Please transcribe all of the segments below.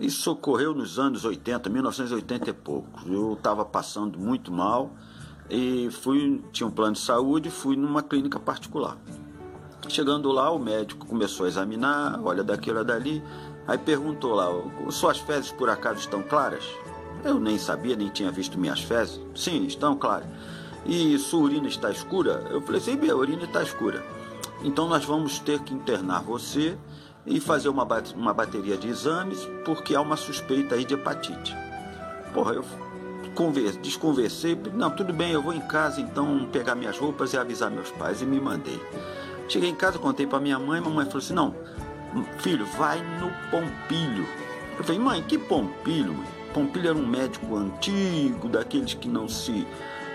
Isso ocorreu nos anos 80, 1980 e pouco. Eu estava passando muito mal e fui, tinha um plano de saúde, fui numa clínica particular. Chegando lá, o médico começou a examinar, olha daqui, olha dali, aí perguntou lá: suas fezes por acaso estão claras? Eu nem sabia, nem tinha visto minhas fezes. Sim, estão claras. E sua urina está escura? Eu falei: sim, minha urina está escura. Então nós vamos ter que internar você e fazer uma, uma bateria de exames, porque há uma suspeita aí de hepatite. Porra, eu converse, desconversei, não, tudo bem, eu vou em casa então pegar minhas roupas e avisar meus pais e me mandei. Cheguei em casa, contei para minha mãe, mamãe falou assim: "Não, filho, vai no Pompilho". Eu falei: "Mãe, que Pompilho?" Mãe? Pompilho era um médico antigo, daqueles que não se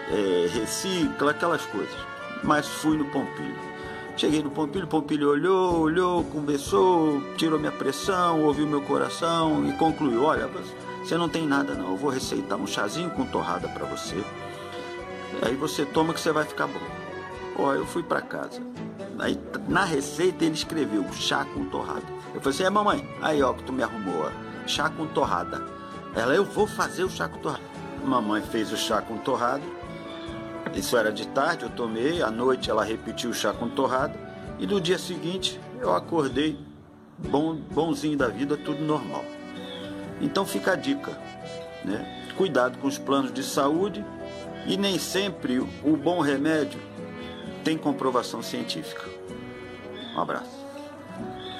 é, recicla, aquelas coisas. Mas fui no Pompilho. Cheguei no Pompilho, Pompilho olhou, olhou, conversou, tirou minha pressão, ouviu meu coração e concluiu: Olha, você não tem nada não, eu vou receitar um chazinho com torrada para você. Aí você toma que você vai ficar bom. Ó, eu fui para casa. Aí na receita ele escreveu chá com torrada. Eu falei assim: é mamãe, aí ó que tu me arrumou, ó, chá com torrada. Ela, eu vou fazer o chá com torrada. Mamãe fez o chá com torrada. Isso era de tarde, eu tomei. À noite ela repetiu o chá com torrada. E no dia seguinte eu acordei bom, bonzinho da vida, tudo normal. Então fica a dica, né? Cuidado com os planos de saúde e nem sempre o bom remédio tem comprovação científica. Um abraço.